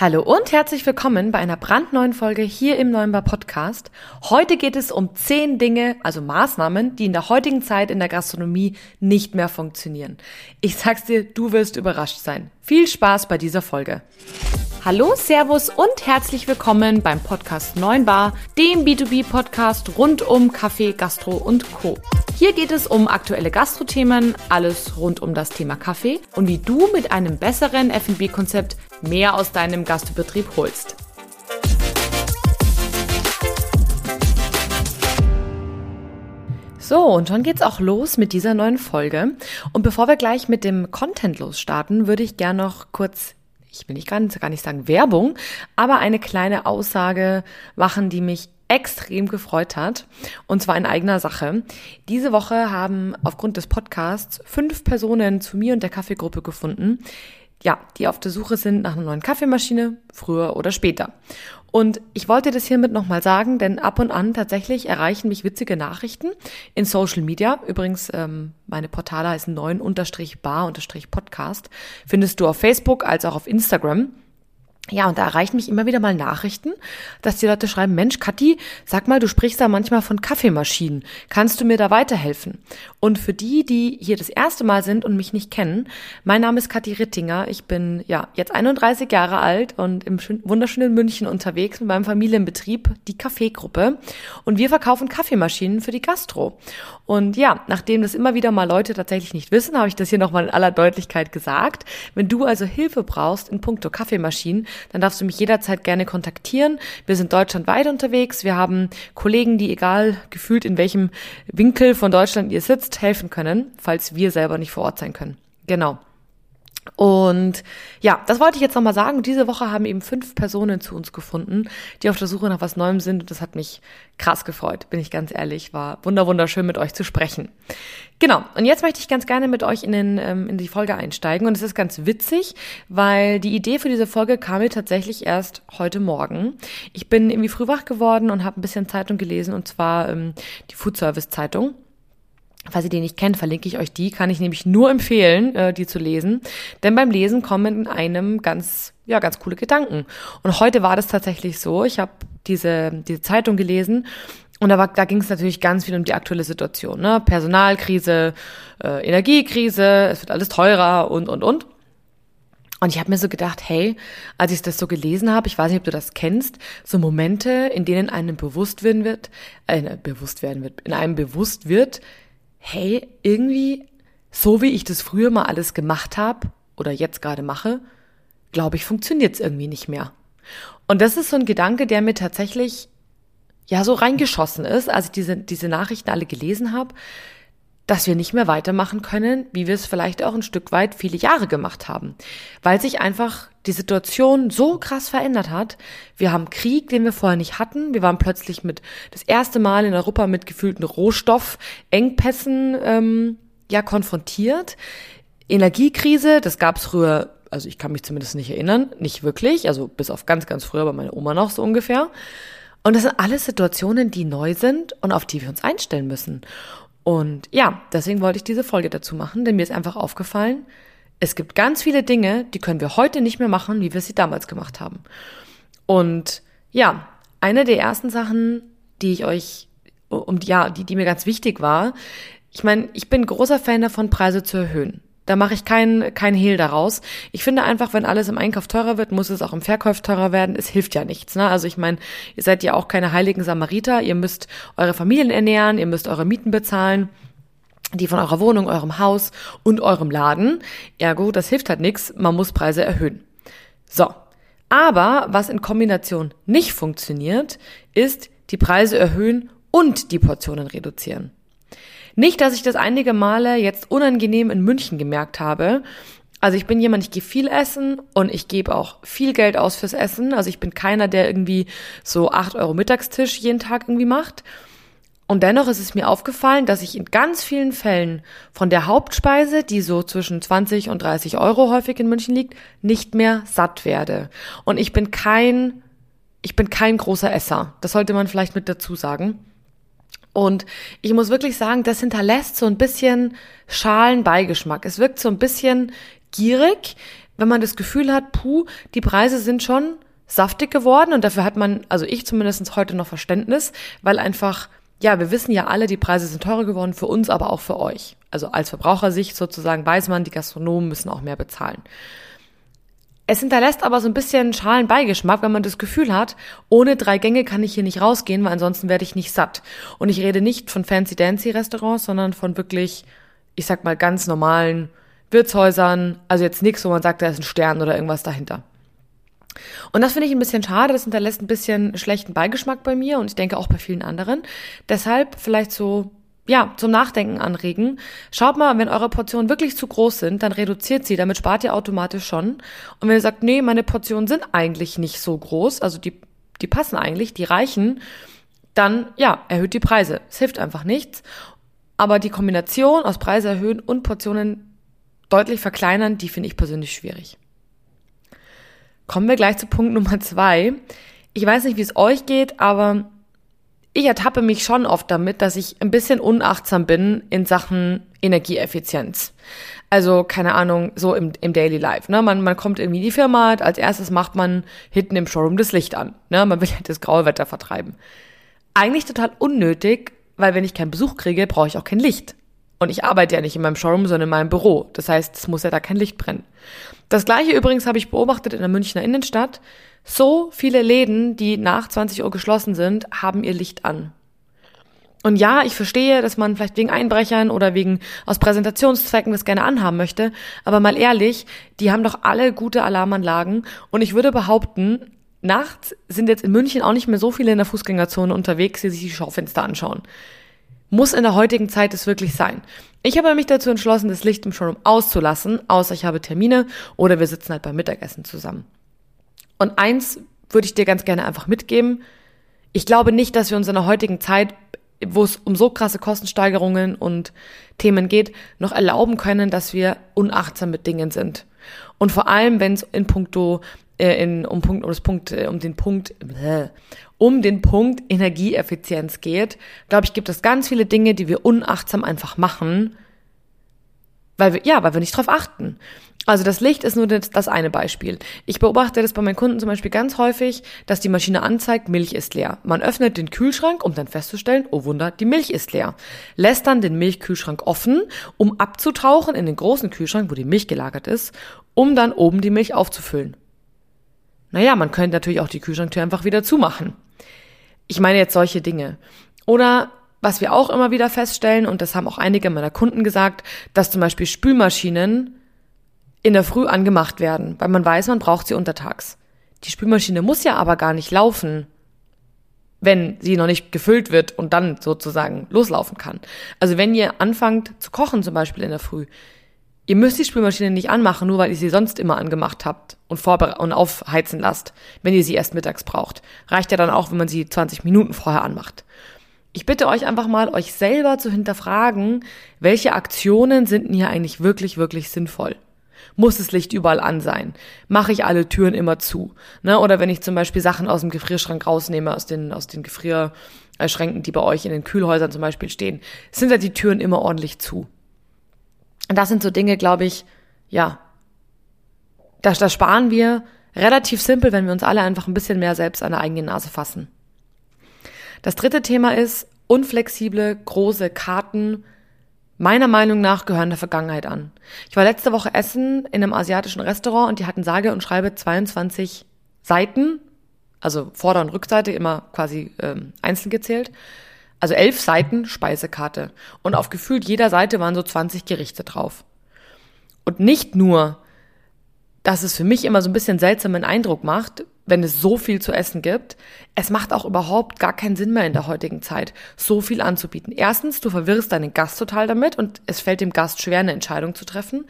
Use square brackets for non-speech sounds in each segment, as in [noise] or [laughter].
Hallo und herzlich willkommen bei einer brandneuen Folge hier im Neuenbar Podcast. Heute geht es um zehn Dinge, also Maßnahmen, die in der heutigen Zeit in der Gastronomie nicht mehr funktionieren. Ich sag's dir, du wirst überrascht sein. Viel Spaß bei dieser Folge. Hallo, Servus und herzlich willkommen beim Podcast 9 Bar, dem B2B-Podcast rund um Kaffee, Gastro und Co. Hier geht es um aktuelle Gastrothemen, alles rund um das Thema Kaffee und wie du mit einem besseren F&B-Konzept mehr aus deinem Gastbetrieb holst. So, und schon geht's auch los mit dieser neuen Folge. Und bevor wir gleich mit dem Content losstarten, würde ich gerne noch kurz ich will nicht ganz, gar nicht sagen Werbung, aber eine kleine Aussage machen, die mich extrem gefreut hat. Und zwar in eigener Sache. Diese Woche haben aufgrund des Podcasts fünf Personen zu mir und der Kaffeegruppe gefunden, ja, die auf der Suche sind nach einer neuen Kaffeemaschine, früher oder später. Und ich wollte das hiermit nochmal sagen, denn ab und an tatsächlich erreichen mich witzige Nachrichten in Social Media. Übrigens, ähm, meine Portale heißen 9-bar-podcast. Findest du auf Facebook als auch auf Instagram. Ja, und da erreichen mich immer wieder mal Nachrichten, dass die Leute schreiben, Mensch, Kathi, sag mal, du sprichst da manchmal von Kaffeemaschinen. Kannst du mir da weiterhelfen? Und für die, die hier das erste Mal sind und mich nicht kennen, mein Name ist Kathi Rittinger. Ich bin, ja, jetzt 31 Jahre alt und im wunderschönen München unterwegs mit meinem Familienbetrieb, die Kaffeegruppe. Und wir verkaufen Kaffeemaschinen für die Gastro. Und ja, nachdem das immer wieder mal Leute tatsächlich nicht wissen, habe ich das hier nochmal in aller Deutlichkeit gesagt. Wenn du also Hilfe brauchst in puncto Kaffeemaschinen, dann darfst du mich jederzeit gerne kontaktieren. Wir sind deutschlandweit unterwegs. Wir haben Kollegen, die egal gefühlt in welchem Winkel von Deutschland ihr sitzt, helfen können, falls wir selber nicht vor Ort sein können. Genau. Und ja, das wollte ich jetzt nochmal sagen. Diese Woche haben eben fünf Personen zu uns gefunden, die auf der Suche nach was Neuem sind. Und das hat mich krass gefreut, bin ich ganz ehrlich. War wunder wunderschön mit euch zu sprechen. Genau. Und jetzt möchte ich ganz gerne mit euch in, den, ähm, in die Folge einsteigen. Und es ist ganz witzig, weil die Idee für diese Folge kam mir tatsächlich erst heute Morgen. Ich bin irgendwie früh wach geworden und habe ein bisschen Zeitung gelesen, und zwar ähm, die Food Service Zeitung. Falls ihr die nicht kennt, verlinke ich euch die. Kann ich nämlich nur empfehlen, äh, die zu lesen. Denn beim Lesen kommen in einem ganz, ja, ganz coole Gedanken. Und heute war das tatsächlich so. Ich habe diese, diese Zeitung gelesen und da, war, da ging es natürlich ganz viel um die aktuelle Situation. Ne? Personalkrise, äh, Energiekrise, es wird alles teurer und, und, und. Und ich habe mir so gedacht, hey, als ich das so gelesen habe, ich weiß nicht, ob du das kennst, so Momente, in denen einem bewusst werden wird, äh, bewusst werden wird, in einem bewusst wird, hey, irgendwie, so wie ich das früher mal alles gemacht habe oder jetzt gerade mache, glaube ich, funktioniert es irgendwie nicht mehr. Und das ist so ein Gedanke, der mir tatsächlich ja so reingeschossen ist, als ich diese, diese Nachrichten alle gelesen habe, dass wir nicht mehr weitermachen können, wie wir es vielleicht auch ein Stück weit viele Jahre gemacht haben, weil sich einfach die Situation so krass verändert hat. Wir haben Krieg, den wir vorher nicht hatten. Wir waren plötzlich mit das erste Mal in Europa mit gefühlten Rohstoffengpässen ähm, ja konfrontiert. Energiekrise, das gab es früher, also ich kann mich zumindest nicht erinnern, nicht wirklich, also bis auf ganz, ganz früher bei meiner Oma noch so ungefähr. Und das sind alles Situationen, die neu sind und auf die wir uns einstellen müssen. Und ja, deswegen wollte ich diese Folge dazu machen, denn mir ist einfach aufgefallen, es gibt ganz viele Dinge, die können wir heute nicht mehr machen, wie wir sie damals gemacht haben. Und ja, eine der ersten Sachen, die ich euch, um, ja, die, die mir ganz wichtig war, ich meine, ich bin großer Fan davon, Preise zu erhöhen. Da mache ich keinen kein Hehl daraus. Ich finde einfach, wenn alles im Einkauf teurer wird, muss es auch im Verkauf teurer werden. Es hilft ja nichts. Ne? Also ich meine, ihr seid ja auch keine heiligen Samariter. Ihr müsst eure Familien ernähren, ihr müsst eure Mieten bezahlen die von eurer Wohnung, eurem Haus und eurem Laden. Ergo, das hilft halt nichts, man muss Preise erhöhen. So. Aber was in Kombination nicht funktioniert, ist die Preise erhöhen und die Portionen reduzieren. Nicht, dass ich das einige Male jetzt unangenehm in München gemerkt habe. Also ich bin jemand, ich gehe viel essen und ich gebe auch viel Geld aus fürs Essen. Also ich bin keiner, der irgendwie so acht Euro Mittagstisch jeden Tag irgendwie macht. Und dennoch ist es mir aufgefallen, dass ich in ganz vielen Fällen von der Hauptspeise, die so zwischen 20 und 30 Euro häufig in München liegt, nicht mehr satt werde. Und ich bin kein, ich bin kein großer Esser. Das sollte man vielleicht mit dazu sagen. Und ich muss wirklich sagen, das hinterlässt so ein bisschen Schalenbeigeschmack. Es wirkt so ein bisschen gierig, wenn man das Gefühl hat, puh, die Preise sind schon saftig geworden und dafür hat man, also ich zumindest heute noch Verständnis, weil einfach, ja, wir wissen ja alle, die Preise sind teurer geworden für uns, aber auch für euch. Also als Verbrauchersicht sozusagen weiß man, die Gastronomen müssen auch mehr bezahlen. Es hinterlässt aber so ein bisschen schalen Beigeschmack, wenn man das Gefühl hat, ohne drei Gänge kann ich hier nicht rausgehen, weil ansonsten werde ich nicht satt. Und ich rede nicht von fancy dancy Restaurants, sondern von wirklich, ich sag mal, ganz normalen Wirtshäusern. Also jetzt nichts, wo man sagt, da ist ein Stern oder irgendwas dahinter. Und das finde ich ein bisschen schade, das hinterlässt ein bisschen schlechten Beigeschmack bei mir und ich denke auch bei vielen anderen. Deshalb vielleicht so ja, zum Nachdenken anregen. Schaut mal, wenn eure Portionen wirklich zu groß sind, dann reduziert sie, damit spart ihr automatisch schon. Und wenn ihr sagt, nee, meine Portionen sind eigentlich nicht so groß, also die, die passen eigentlich, die reichen, dann, ja, erhöht die Preise. Es hilft einfach nichts. Aber die Kombination aus Preise erhöhen und Portionen deutlich verkleinern, die finde ich persönlich schwierig. Kommen wir gleich zu Punkt Nummer zwei. Ich weiß nicht, wie es euch geht, aber ich ertappe mich schon oft damit, dass ich ein bisschen unachtsam bin in Sachen Energieeffizienz. Also, keine Ahnung, so im, im Daily Life. Ne? Man, man kommt irgendwie in die Firma, als erstes macht man hinten im Showroom das Licht an. Ne? Man will ja das graue Wetter vertreiben. Eigentlich total unnötig, weil wenn ich keinen Besuch kriege, brauche ich auch kein Licht. Und ich arbeite ja nicht in meinem Showroom, sondern in meinem Büro. Das heißt, es muss ja da kein Licht brennen. Das gleiche übrigens habe ich beobachtet in der Münchner Innenstadt. So viele Läden, die nach 20 Uhr geschlossen sind, haben ihr Licht an. Und ja, ich verstehe, dass man vielleicht wegen Einbrechern oder wegen aus Präsentationszwecken das gerne anhaben möchte, aber mal ehrlich, die haben doch alle gute Alarmanlagen und ich würde behaupten, nachts sind jetzt in München auch nicht mehr so viele in der Fußgängerzone unterwegs, die sich die Schaufenster anschauen. Muss in der heutigen Zeit es wirklich sein. Ich habe mich dazu entschlossen, das Licht im Showroom auszulassen, außer ich habe Termine oder wir sitzen halt beim Mittagessen zusammen. Und eins würde ich dir ganz gerne einfach mitgeben. Ich glaube nicht, dass wir uns in der heutigen Zeit, wo es um so krasse Kostensteigerungen und Themen geht, noch erlauben können, dass wir unachtsam mit Dingen sind. Und vor allem, wenn es in puncto äh, in, um, Punkt, um, das Punkt, äh, um den Punkt, um den Punkt Energieeffizienz geht, glaube ich, gibt es ganz viele Dinge, die wir unachtsam einfach machen, weil wir, ja, weil wir nicht drauf achten. Also das Licht ist nur das, eine Beispiel. Ich beobachte das bei meinen Kunden zum Beispiel ganz häufig, dass die Maschine anzeigt, Milch ist leer. Man öffnet den Kühlschrank, um dann festzustellen, oh Wunder, die Milch ist leer. Lässt dann den Milchkühlschrank offen, um abzutauchen in den großen Kühlschrank, wo die Milch gelagert ist, um dann oben die Milch aufzufüllen. Naja, man könnte natürlich auch die Kühlschranktür einfach wieder zumachen. Ich meine jetzt solche Dinge. Oder was wir auch immer wieder feststellen, und das haben auch einige meiner Kunden gesagt, dass zum Beispiel Spülmaschinen in der Früh angemacht werden, weil man weiß, man braucht sie untertags. Die Spülmaschine muss ja aber gar nicht laufen, wenn sie noch nicht gefüllt wird und dann sozusagen loslaufen kann. Also wenn ihr anfangt zu kochen zum Beispiel in der Früh, ihr müsst die Spülmaschine nicht anmachen, nur weil ihr sie sonst immer angemacht habt und, und aufheizen lasst, wenn ihr sie erst mittags braucht. Reicht ja dann auch, wenn man sie 20 Minuten vorher anmacht. Ich bitte euch einfach mal, euch selber zu hinterfragen, welche Aktionen sind denn hier eigentlich wirklich, wirklich sinnvoll? Muss das Licht überall an sein? Mache ich alle Türen immer zu? Ne? Oder wenn ich zum Beispiel Sachen aus dem Gefrierschrank rausnehme, aus den, aus den Gefrierschränken, die bei euch in den Kühlhäusern zum Beispiel stehen, sind da die Türen immer ordentlich zu? Und das sind so Dinge, glaube ich, ja, da, sparen wir relativ simpel, wenn wir uns alle einfach ein bisschen mehr selbst an der eigenen Nase fassen. Das dritte Thema ist unflexible, große Karten. Meiner Meinung nach gehören der Vergangenheit an. Ich war letzte Woche essen in einem asiatischen Restaurant und die hatten sage und schreibe 22 Seiten, also Vorder- und Rückseite immer quasi ähm, einzeln gezählt. Also elf Seiten Speisekarte. Und auf gefühlt jeder Seite waren so 20 Gerichte drauf. Und nicht nur, dass es für mich immer so ein bisschen seltsamen Eindruck macht, wenn es so viel zu essen gibt. Es macht auch überhaupt gar keinen Sinn mehr in der heutigen Zeit, so viel anzubieten. Erstens, du verwirrst deinen Gast total damit und es fällt dem Gast schwer, eine Entscheidung zu treffen.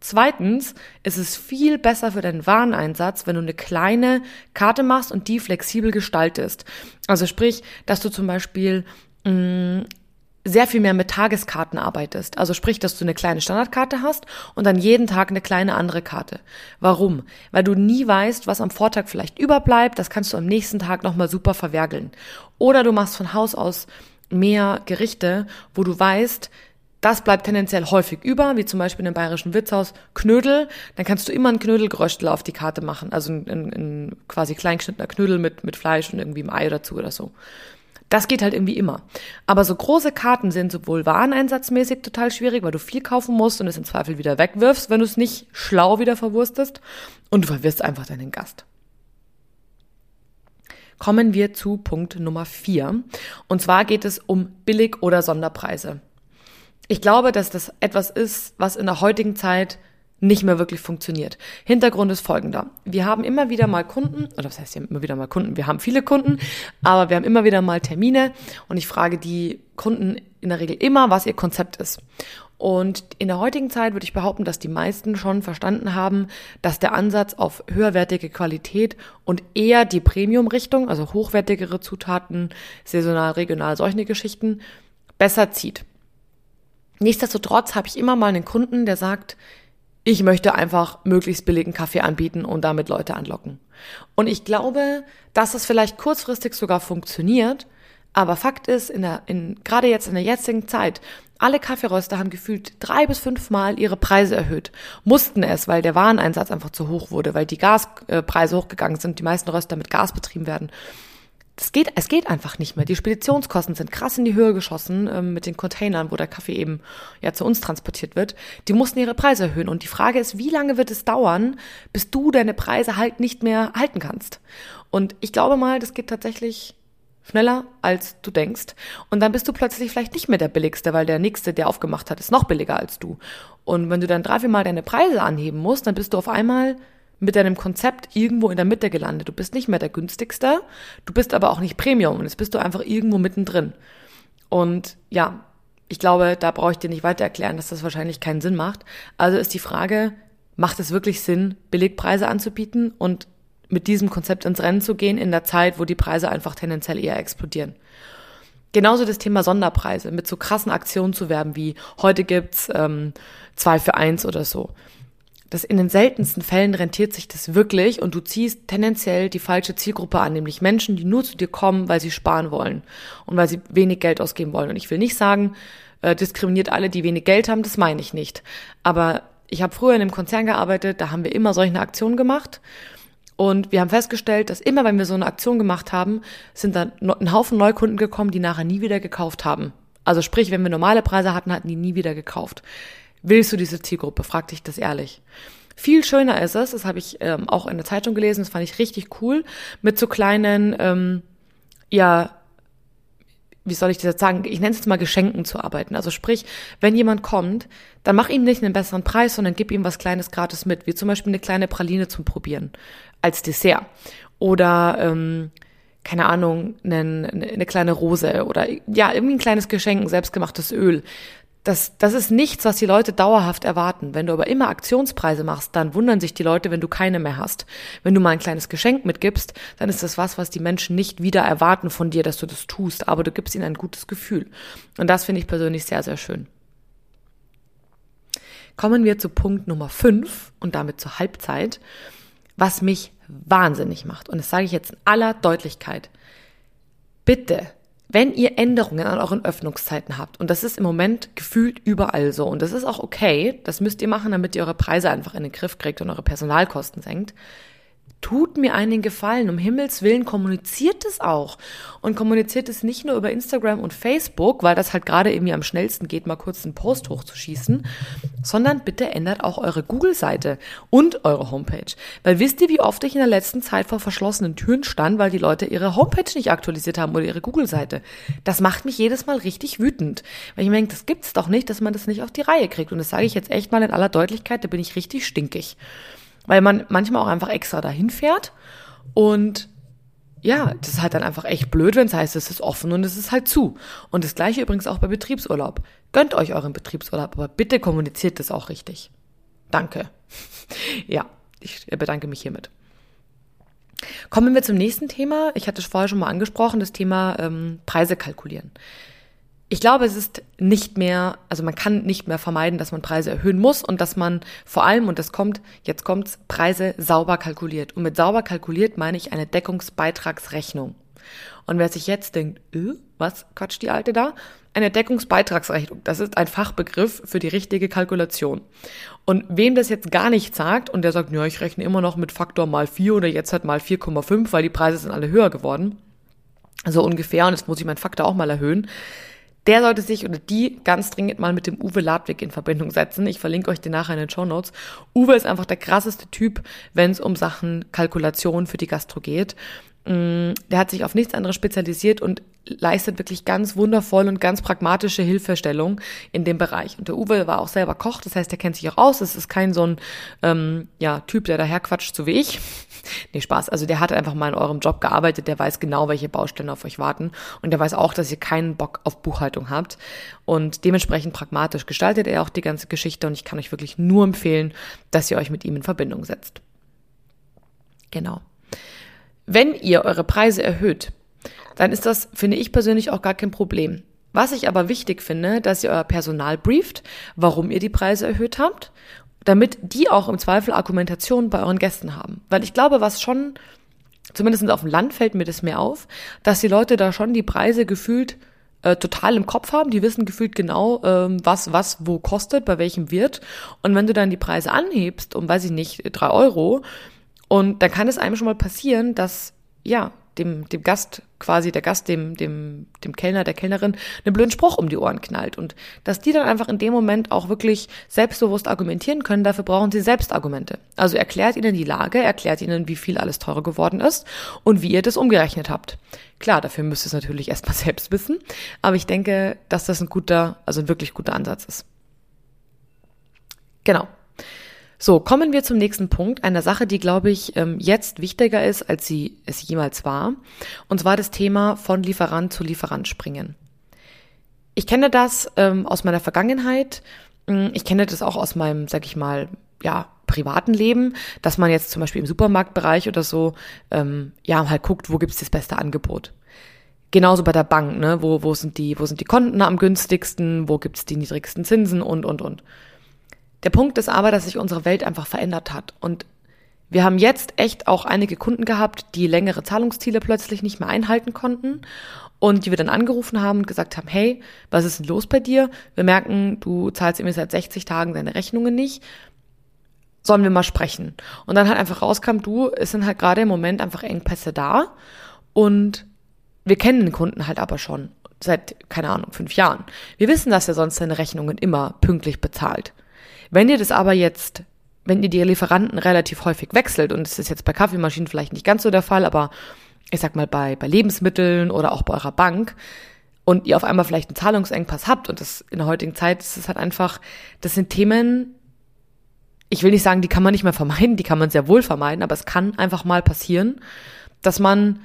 Zweitens ist es viel besser für deinen Wareneinsatz, wenn du eine kleine Karte machst und die flexibel gestaltest. Also sprich, dass du zum Beispiel mh, mm, sehr viel mehr mit Tageskarten arbeitest. Also sprich, dass du eine kleine Standardkarte hast und dann jeden Tag eine kleine andere Karte. Warum? Weil du nie weißt, was am Vortag vielleicht überbleibt. Das kannst du am nächsten Tag nochmal super verwergeln. Oder du machst von Haus aus mehr Gerichte, wo du weißt, Das bleibt tendenziell häufig über, wie zum Beispiel in einem bayerischen Wirtshaus Knödel. Dann kannst du immer ein Knödelgeröstel auf die Karte machen. Also ein, ein, ein quasi kleingeschnittener Knödel mit, mit Fleisch und irgendwie einem Ei dazu oder so. Das geht halt irgendwie immer. Aber so große Karten sind sowohl wareneinsatzmäßig total schwierig, weil du viel kaufen musst und es im Zweifel wieder wegwirfst, wenn du es nicht schlau wieder verwurstest. Und du verwirrst einfach deinen Gast. Kommen wir zu Punkt Nummer vier. Und zwar geht es um Billig- oder Sonderpreise. Ich glaube, dass das etwas ist, was in der heutigen Zeit nicht mehr wirklich funktioniert. Hintergrund ist folgender. Wir haben immer wieder mal Kunden, oder was heißt immer wieder mal Kunden? Wir haben viele Kunden, aber wir haben immer wieder mal Termine und ich frage die Kunden in der Regel immer, was ihr Konzept ist. Und in der heutigen Zeit würde ich behaupten, dass die meisten schon verstanden haben, dass der Ansatz auf höherwertige Qualität und eher die Premium-Richtung, also hochwertigere Zutaten, saisonal, regional, solche Geschichten, besser zieht. Nichtsdestotrotz habe ich immer mal einen Kunden, der sagt, ich möchte einfach möglichst billigen Kaffee anbieten und damit Leute anlocken. Und ich glaube, dass das vielleicht kurzfristig sogar funktioniert, aber Fakt ist, in der, in, gerade jetzt in der jetzigen Zeit, alle Kaffeeröster haben gefühlt drei bis fünfmal ihre Preise erhöht. Mussten es, weil der Wareneinsatz einfach zu hoch wurde, weil die Gaspreise hochgegangen sind, die meisten Röster mit Gas betrieben werden. Das geht, es geht einfach nicht mehr. Die Speditionskosten sind krass in die Höhe geschossen ähm, mit den Containern, wo der Kaffee eben ja zu uns transportiert wird. Die mussten ihre Preise erhöhen. Und die Frage ist, wie lange wird es dauern, bis du deine Preise halt nicht mehr halten kannst? Und ich glaube mal, das geht tatsächlich schneller, als du denkst. Und dann bist du plötzlich vielleicht nicht mehr der Billigste, weil der Nächste, der aufgemacht hat, ist noch billiger als du. Und wenn du dann drei, vier Mal deine Preise anheben musst, dann bist du auf einmal mit deinem Konzept irgendwo in der Mitte gelandet. Du bist nicht mehr der günstigste, du bist aber auch nicht Premium und jetzt bist du einfach irgendwo mittendrin. Und ja, ich glaube, da brauche ich dir nicht weiter erklären, dass das wahrscheinlich keinen Sinn macht. Also ist die Frage, macht es wirklich Sinn, Billigpreise anzubieten und mit diesem Konzept ins Rennen zu gehen in der Zeit, wo die Preise einfach tendenziell eher explodieren? Genauso das Thema Sonderpreise, mit so krassen Aktionen zu werben wie heute gibt's ähm, zwei für eins oder so dass in den seltensten Fällen rentiert sich das wirklich und du ziehst tendenziell die falsche Zielgruppe an, nämlich Menschen, die nur zu dir kommen, weil sie sparen wollen und weil sie wenig Geld ausgeben wollen. Und ich will nicht sagen, äh, diskriminiert alle, die wenig Geld haben, das meine ich nicht. Aber ich habe früher in einem Konzern gearbeitet, da haben wir immer solche Aktionen gemacht. Und wir haben festgestellt, dass immer, wenn wir so eine Aktion gemacht haben, sind dann ein Haufen Neukunden gekommen, die nachher nie wieder gekauft haben. Also sprich, wenn wir normale Preise hatten, hatten die nie wieder gekauft. Willst du diese Zielgruppe? Frag dich das ehrlich. Viel schöner ist es, das habe ich ähm, auch in der Zeitung gelesen, das fand ich richtig cool, mit so kleinen, ähm, ja, wie soll ich das jetzt sagen, ich nenne es jetzt mal Geschenken zu arbeiten. Also sprich, wenn jemand kommt, dann mach ihm nicht einen besseren Preis, sondern gib ihm was Kleines gratis mit, wie zum Beispiel eine kleine Praline zum Probieren als Dessert. Oder ähm, keine Ahnung, eine, eine kleine Rose oder ja, irgendwie ein kleines Geschenk, selbstgemachtes Öl das, das ist nichts, was die Leute dauerhaft erwarten. Wenn du aber immer Aktionspreise machst, dann wundern sich die Leute, wenn du keine mehr hast. Wenn du mal ein kleines Geschenk mitgibst, dann ist das was, was die Menschen nicht wieder erwarten von dir, dass du das tust, aber du gibst ihnen ein gutes Gefühl. Und das finde ich persönlich sehr, sehr schön. Kommen wir zu Punkt Nummer 5 und damit zur Halbzeit, was mich wahnsinnig macht. Und das sage ich jetzt in aller Deutlichkeit. Bitte wenn ihr Änderungen an euren Öffnungszeiten habt, und das ist im Moment gefühlt überall so, und das ist auch okay, das müsst ihr machen, damit ihr eure Preise einfach in den Griff kriegt und eure Personalkosten senkt, tut mir einen Gefallen, um Himmels Willen kommuniziert es auch. Und kommuniziert es nicht nur über Instagram und Facebook, weil das halt gerade irgendwie am schnellsten geht, mal kurz einen Post hochzuschießen, sondern bitte ändert auch eure Google-Seite und eure Homepage. Weil wisst ihr, wie oft ich in der letzten Zeit vor verschlossenen Türen stand, weil die Leute ihre Homepage nicht aktualisiert haben oder ihre Google-Seite. Das macht mich jedes Mal richtig wütend. Weil ich mir denke, das gibt's doch nicht, dass man das nicht auf die Reihe kriegt. Und das sage ich jetzt echt mal in aller Deutlichkeit, da bin ich richtig stinkig weil man manchmal auch einfach extra dahin fährt und ja, das ist halt dann einfach echt blöd, wenn es heißt, es ist offen und es ist halt zu. Und das gleiche übrigens auch bei Betriebsurlaub. Gönnt euch euren Betriebsurlaub, aber bitte kommuniziert das auch richtig. Danke. [laughs] ja, ich bedanke mich hiermit. Kommen wir zum nächsten Thema. Ich hatte es vorher schon mal angesprochen, das Thema ähm, Preise kalkulieren. Ich glaube, es ist nicht mehr, also man kann nicht mehr vermeiden, dass man Preise erhöhen muss und dass man vor allem, und das kommt, jetzt kommt's, Preise sauber kalkuliert. Und mit sauber kalkuliert meine ich eine Deckungsbeitragsrechnung. Und wer sich jetzt denkt, äh, was quatscht die Alte da? Eine Deckungsbeitragsrechnung, das ist ein Fachbegriff für die richtige Kalkulation. Und wem das jetzt gar nicht sagt und der sagt, ja, ich rechne immer noch mit Faktor mal 4 oder jetzt halt mal 4,5, weil die Preise sind alle höher geworden, so ungefähr, und jetzt muss ich meinen Faktor auch mal erhöhen, der sollte sich oder die ganz dringend mal mit dem Uwe Ladwig in Verbindung setzen. Ich verlinke euch den nachher in den Show Notes. Uwe ist einfach der krasseste Typ, wenn es um Sachen Kalkulation für die Gastro geht. Mm, der hat sich auf nichts anderes spezialisiert und leistet wirklich ganz wundervoll und ganz pragmatische Hilfestellung in dem Bereich. Und der Uwe war auch selber Koch, das heißt, er kennt sich auch aus. Es ist kein so ein ähm, ja, Typ, der daherquatscht, so wie ich. [laughs] nee, Spaß. Also der hat einfach mal in eurem Job gearbeitet, der weiß genau, welche Baustellen auf euch warten. Und der weiß auch, dass ihr keinen Bock auf Buchhaltung habt. Und dementsprechend pragmatisch gestaltet er auch die ganze Geschichte. Und ich kann euch wirklich nur empfehlen, dass ihr euch mit ihm in Verbindung setzt. Genau. Wenn ihr eure Preise erhöht, dann ist das, finde ich persönlich, auch gar kein Problem. Was ich aber wichtig finde, dass ihr euer Personal brieft, warum ihr die Preise erhöht habt, damit die auch im Zweifel Argumentation bei euren Gästen haben. Weil ich glaube, was schon, zumindest auf dem Land fällt mir das mehr auf, dass die Leute da schon die Preise gefühlt äh, total im Kopf haben. Die wissen gefühlt genau, ähm, was was wo kostet, bei welchem Wirt. Und wenn du dann die Preise anhebst um, weiß ich nicht, drei Euro, und dann kann es einem schon mal passieren, dass, ja, dem, dem Gast quasi, der Gast, dem, dem, dem Kellner, der Kellnerin, einen blöden Spruch um die Ohren knallt. Und dass die dann einfach in dem Moment auch wirklich selbstbewusst argumentieren können, dafür brauchen sie Selbstargumente. Also erklärt ihnen die Lage, erklärt ihnen, wie viel alles teurer geworden ist und wie ihr das umgerechnet habt. Klar, dafür müsst ihr es natürlich [laughs] erstmal selbst wissen, aber ich denke, dass das ein guter, also ein wirklich guter Ansatz ist. Genau. So, kommen wir zum nächsten Punkt, einer Sache, die, glaube ich, ähm, jetzt wichtiger ist, als sie es jemals war. Und zwar das Thema von Lieferant zu Lieferant springen. Ich kenne das ähm, aus meiner Vergangenheit. Hm, ich kenne das auch aus meinem, sag ich mal, ja, privaten Leben, dass man jetzt zum Beispiel im Supermarktbereich oder so, ähm, ja, halt guckt, wo gibt's das beste Angebot. Genauso bei der Bank, ne? Wo, wo sind die, wo sind die Konten am günstigsten, wo gibt's die niedrigsten Zinsen und, und, und. Der Punkt ist aber, dass sich unsere Welt einfach verändert hat. Und wir haben jetzt echt auch einige Kunden gehabt, die längere Zahlungsziele plötzlich nicht mehr einhalten konnten und die wir dann angerufen haben und gesagt haben, hey, was ist denn los bei dir? Wir merken, du zahlst irgendwie seit 60 Tagen deine Rechnungen nicht. Sollen wir mal sprechen? Und dann halt einfach rauskam, du, es sind halt gerade im Moment einfach Engpässe da und wir kennen den Kunden halt aber schon seit, keine Ahnung, fünf Jahren. Wir wissen, dass er sonst seine Rechnungen immer pünktlich bezahlt. Wenn ihr das aber jetzt, wenn ihr die Lieferanten relativ häufig wechselt, und es ist jetzt bei Kaffeemaschinen vielleicht nicht ganz so der Fall, aber ich sag mal bei, bei Lebensmitteln oder auch bei eurer Bank, und ihr auf einmal vielleicht einen Zahlungsengpass habt, und das in der heutigen Zeit ist es halt einfach, das sind Themen, ich will nicht sagen, die kann man nicht mehr vermeiden, die kann man sehr wohl vermeiden, aber es kann einfach mal passieren, dass man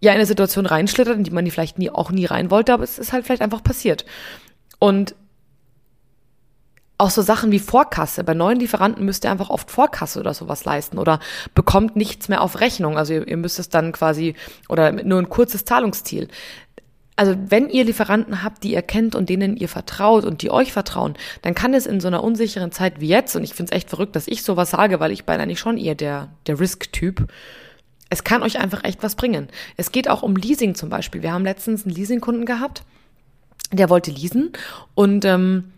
ja in eine Situation reinschlittert, in die man die vielleicht nie, auch nie rein wollte, aber es ist halt vielleicht einfach passiert. Und auch so Sachen wie Vorkasse. Bei neuen Lieferanten müsst ihr einfach oft Vorkasse oder sowas leisten oder bekommt nichts mehr auf Rechnung. Also ihr, ihr müsst es dann quasi oder nur ein kurzes Zahlungsziel. Also wenn ihr Lieferanten habt, die ihr kennt und denen ihr vertraut und die euch vertrauen, dann kann es in so einer unsicheren Zeit wie jetzt, und ich finde es echt verrückt, dass ich sowas sage, weil ich bin eigentlich schon eher der, der Risk-Typ, es kann euch einfach echt was bringen. Es geht auch um Leasing zum Beispiel. Wir haben letztens einen Leasingkunden gehabt, der wollte leasen und ähm,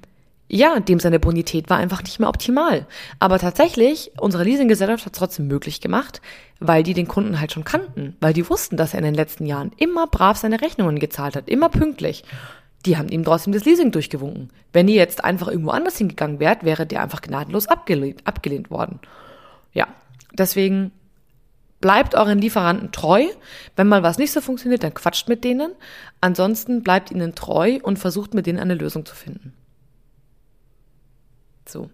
ja, dem seine Bonität war einfach nicht mehr optimal. Aber tatsächlich, unsere Leasinggesellschaft hat es trotzdem möglich gemacht, weil die den Kunden halt schon kannten, weil die wussten, dass er in den letzten Jahren immer brav seine Rechnungen gezahlt hat, immer pünktlich. Die haben ihm trotzdem das Leasing durchgewunken. Wenn ihr jetzt einfach irgendwo anders hingegangen wärt, wäre der einfach gnadenlos abgelehnt, abgelehnt worden. Ja, deswegen bleibt euren Lieferanten treu. Wenn mal was nicht so funktioniert, dann quatscht mit denen. Ansonsten bleibt ihnen treu und versucht mit denen eine Lösung zu finden. So.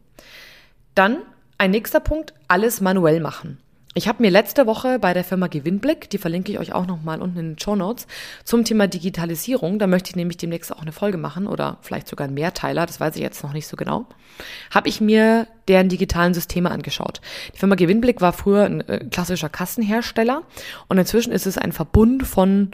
Dann ein nächster Punkt, alles manuell machen. Ich habe mir letzte Woche bei der Firma Gewinnblick, die verlinke ich euch auch nochmal unten in den Show Notes, zum Thema Digitalisierung, da möchte ich nämlich demnächst auch eine Folge machen oder vielleicht sogar ein Mehrteiler, das weiß ich jetzt noch nicht so genau, habe ich mir deren digitalen Systeme angeschaut. Die Firma Gewinnblick war früher ein äh, klassischer Kassenhersteller und inzwischen ist es ein Verbund von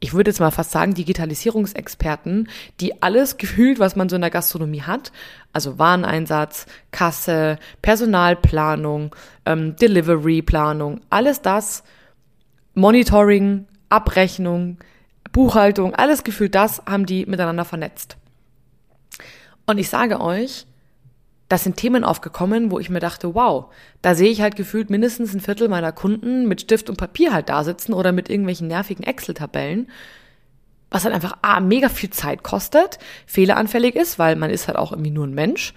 ich würde jetzt mal fast sagen, Digitalisierungsexperten, die alles gefühlt, was man so in der Gastronomie hat, also Wareneinsatz, Kasse, Personalplanung, ähm, Delivery-Planung, alles das, Monitoring, Abrechnung, Buchhaltung, alles gefühlt das haben die miteinander vernetzt. Und ich sage euch, das sind Themen aufgekommen, wo ich mir dachte, wow, da sehe ich halt gefühlt mindestens ein Viertel meiner Kunden mit Stift und Papier halt da sitzen oder mit irgendwelchen nervigen Excel-Tabellen, was halt einfach ah, mega viel Zeit kostet, fehleranfällig ist, weil man ist halt auch irgendwie nur ein Mensch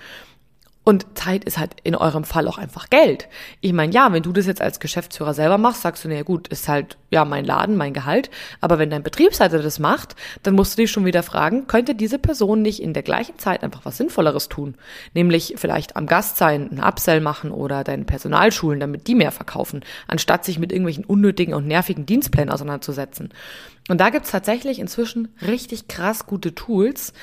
und Zeit ist halt in eurem Fall auch einfach Geld. Ich meine, ja, wenn du das jetzt als Geschäftsführer selber machst, sagst du, naja gut, ist halt ja mein Laden, mein Gehalt. Aber wenn dein Betriebsleiter das macht, dann musst du dich schon wieder fragen, könnte diese Person nicht in der gleichen Zeit einfach was Sinnvolleres tun? Nämlich vielleicht am Gast sein, ein Upsell machen oder dein Personal schulen, damit die mehr verkaufen, anstatt sich mit irgendwelchen unnötigen und nervigen Dienstplänen auseinanderzusetzen. Und da gibt's tatsächlich inzwischen richtig krass gute Tools,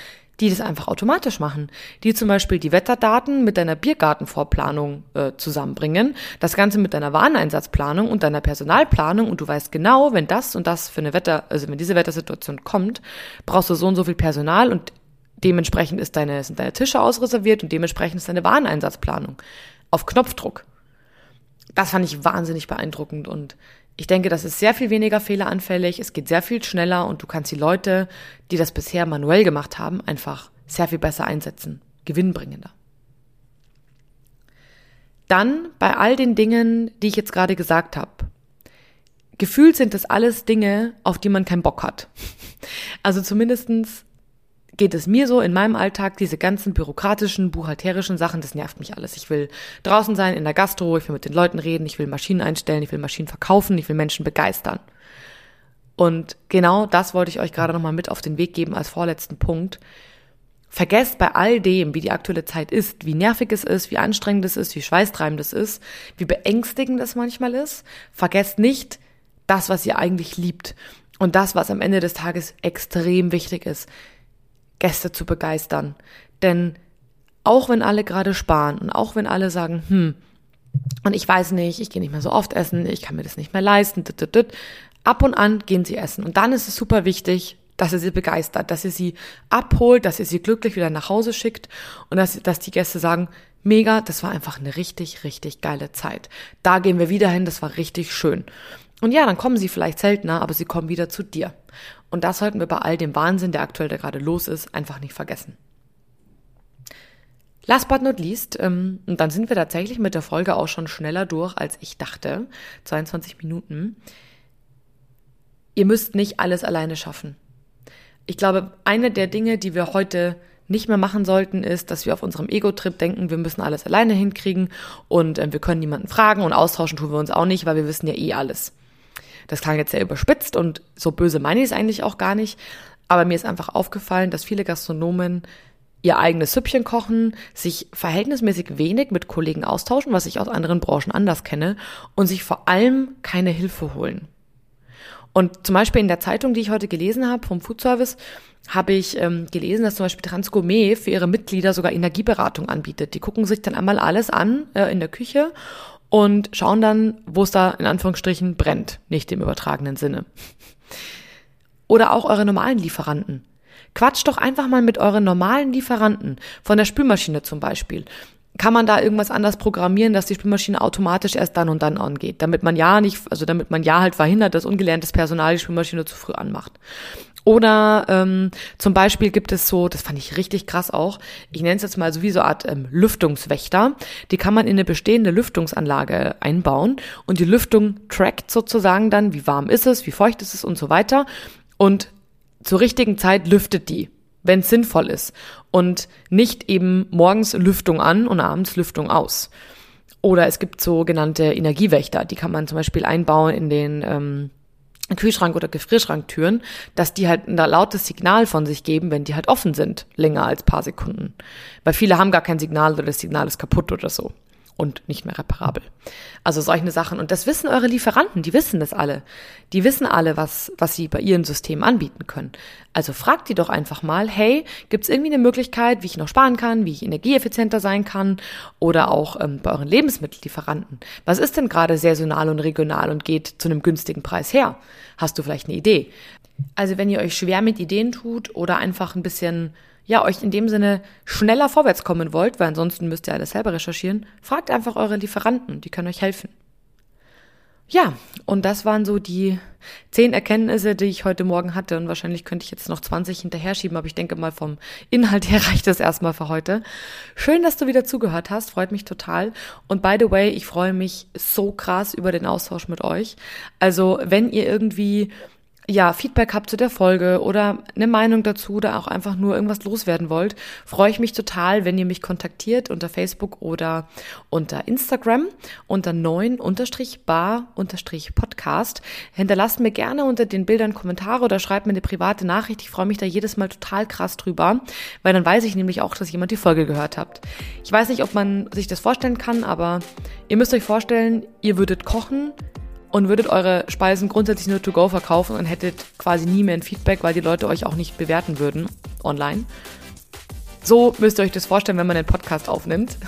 die das einfach automatisch machen, die zum Beispiel die Wetterdaten mit deiner Biergartenvorplanung äh, zusammenbringen, das Ganze mit deiner Wareneinsatzplanung und deiner Personalplanung und du weißt genau, wenn das und das für eine Wetter, also wenn diese Wettersituation kommt, brauchst du so und so viel Personal und dementsprechend ist deine, sind deine Tische ausreserviert und dementsprechend ist deine Wareneinsatzplanung auf Knopfdruck. Das fand ich wahnsinnig beeindruckend und ich denke, das ist sehr viel weniger fehleranfällig, es geht sehr viel schneller und du kannst die Leute, die das bisher manuell gemacht haben, einfach sehr viel besser einsetzen, gewinnbringender. Dann bei all den Dingen, die ich jetzt gerade gesagt habe. Gefühlt sind das alles Dinge, auf die man keinen Bock hat. [laughs] Also zumindestens geht es mir so in meinem Alltag, diese ganzen bürokratischen, buchhalterischen Sachen, das nervt mich alles. Ich will draußen sein, in der Gastro, ich will mit den Leuten reden, ich will Maschinen einstellen, ich will Maschinen verkaufen, ich will Menschen begeistern. Und genau das wollte ich euch gerade nochmal mit auf den Weg geben als vorletzten Punkt. Vergesst bei all dem, wie die aktuelle Zeit ist, wie nervig es ist, wie anstrengend es ist, wie schweißtreibend es ist, wie beängstigend es manchmal ist. Vergesst nicht das, was ihr eigentlich liebt und das, was am Ende des Tages extrem wichtig ist. Gäste zu begeistern. Denn auch wenn alle gerade sparen und auch wenn alle sagen, hm, und ich weiß nicht, ich gehe nicht mehr so oft essen, ich kann mir das nicht mehr leisten, dit, dit, dit. ab und an gehen sie essen. Und dann ist es super wichtig, dass ihr sie begeistert, dass ihr sie abholt, dass ihr sie glücklich wieder nach Hause schickt und dass, dass die Gäste sagen, mega, das war einfach eine richtig, richtig geile Zeit. Da gehen wir wieder hin, das war richtig schön. Und ja, dann kommen sie vielleicht seltener, aber sie kommen wieder zu dir. Und das sollten wir bei all dem Wahnsinn, der aktuell da gerade los ist, einfach nicht vergessen. Last but not least, ähm, und dann sind wir tatsächlich mit der Folge auch schon schneller durch, als ich dachte. 22 Minuten. Ihr müsst nicht alles alleine schaffen. Ich glaube, eine der Dinge, die wir heute nicht mehr machen sollten, ist, dass wir auf unserem Ego-Trip denken, wir müssen alles alleine hinkriegen und äh, wir können niemanden fragen und austauschen tun wir uns auch nicht, weil wir wissen ja eh alles. Das klang jetzt sehr überspitzt und so böse meine ich es eigentlich auch gar nicht. Aber mir ist einfach aufgefallen, dass viele Gastronomen ihr eigenes Süppchen kochen, sich verhältnismäßig wenig mit Kollegen austauschen, was ich aus anderen Branchen anders kenne, und sich vor allem keine Hilfe holen. Und zum Beispiel in der Zeitung, die ich heute gelesen habe vom Food Service, habe ich ähm, gelesen, dass zum Beispiel Transgourmet für ihre Mitglieder sogar Energieberatung anbietet. Die gucken sich dann einmal alles an äh, in der Küche und schauen dann, wo es da in Anführungsstrichen brennt, nicht im übertragenen Sinne. Oder auch eure normalen Lieferanten. Quatscht doch einfach mal mit euren normalen Lieferanten, von der Spülmaschine zum Beispiel. Kann man da irgendwas anders programmieren, dass die Spülmaschine automatisch erst dann und dann angeht, damit man ja nicht, also damit man ja halt verhindert, dass ungelerntes Personal die Spülmaschine zu früh anmacht. Oder ähm, zum Beispiel gibt es so, das fand ich richtig krass auch, ich nenne es jetzt mal so wie so eine Art ähm, Lüftungswächter. Die kann man in eine bestehende Lüftungsanlage einbauen und die Lüftung trackt sozusagen dann, wie warm ist es, wie feucht ist es und so weiter. Und zur richtigen Zeit lüftet die, wenn es sinnvoll ist. Und nicht eben morgens Lüftung an und abends Lüftung aus. Oder es gibt sogenannte Energiewächter, die kann man zum Beispiel einbauen in den ähm, Kühlschrank oder Gefrierschranktüren, dass die halt ein lautes Signal von sich geben, wenn die halt offen sind, länger als paar Sekunden. Weil viele haben gar kein Signal oder das Signal ist kaputt oder so und nicht mehr reparabel. Also solche Sachen. Und das wissen eure Lieferanten, die wissen das alle. Die wissen alle, was, was sie bei ihren Systemen anbieten können. Also fragt die doch einfach mal, hey, gibt es irgendwie eine Möglichkeit, wie ich noch sparen kann, wie ich energieeffizienter sein kann oder auch ähm, bei euren Lebensmittellieferanten. Was ist denn gerade saisonal und regional und geht zu einem günstigen Preis her? Hast du vielleicht eine Idee? Also wenn ihr euch schwer mit Ideen tut oder einfach ein bisschen ja, euch in dem Sinne schneller vorwärts kommen wollt, weil ansonsten müsst ihr alles selber recherchieren, fragt einfach eure Lieferanten, die können euch helfen. Ja, und das waren so die zehn Erkenntnisse, die ich heute Morgen hatte. Und wahrscheinlich könnte ich jetzt noch 20 hinterher schieben, aber ich denke mal, vom Inhalt her [laughs] reicht es erstmal für heute. Schön, dass du wieder zugehört hast, freut mich total. Und by the way, ich freue mich so krass über den Austausch mit euch. Also, wenn ihr irgendwie ja, Feedback habt zu der Folge oder eine Meinung dazu oder auch einfach nur irgendwas loswerden wollt, freue ich mich total, wenn ihr mich kontaktiert unter Facebook oder unter Instagram unter 9-bar-podcast. Hinterlasst mir gerne unter den Bildern Kommentare oder schreibt mir eine private Nachricht. Ich freue mich da jedes Mal total krass drüber, weil dann weiß ich nämlich auch, dass jemand die Folge gehört habt. Ich weiß nicht, ob man sich das vorstellen kann, aber ihr müsst euch vorstellen, ihr würdet kochen, und würdet eure Speisen grundsätzlich nur to go verkaufen und hättet quasi nie mehr ein Feedback, weil die Leute euch auch nicht bewerten würden online. So müsst ihr euch das vorstellen, wenn man den Podcast aufnimmt. [laughs]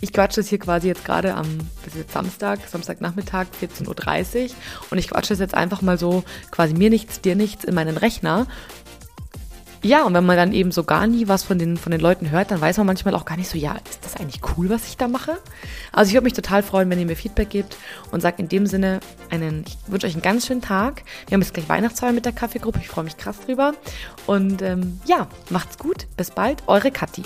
Ich quatsche das hier quasi jetzt gerade am, das ist jetzt Samstag, Samstagnachmittag, 14.30 Uhr. Und ich quatsche das jetzt einfach mal so quasi mir nichts, dir nichts in meinen Rechner ja, und wenn man dann eben so gar nie was von den, von den Leuten hört, dann weiß man manchmal auch gar nicht so, ja, ist das eigentlich cool, was ich da mache? Also ich würde mich total freuen, wenn ihr mir Feedback gebt und sagt in dem Sinne einen, ich wünsche euch einen ganz schönen Tag. Wir haben jetzt gleich Weihnachtsfeier mit der Kaffeegruppe, ich freue mich krass drüber. Und ähm, ja, macht's gut, bis bald, eure Kathi.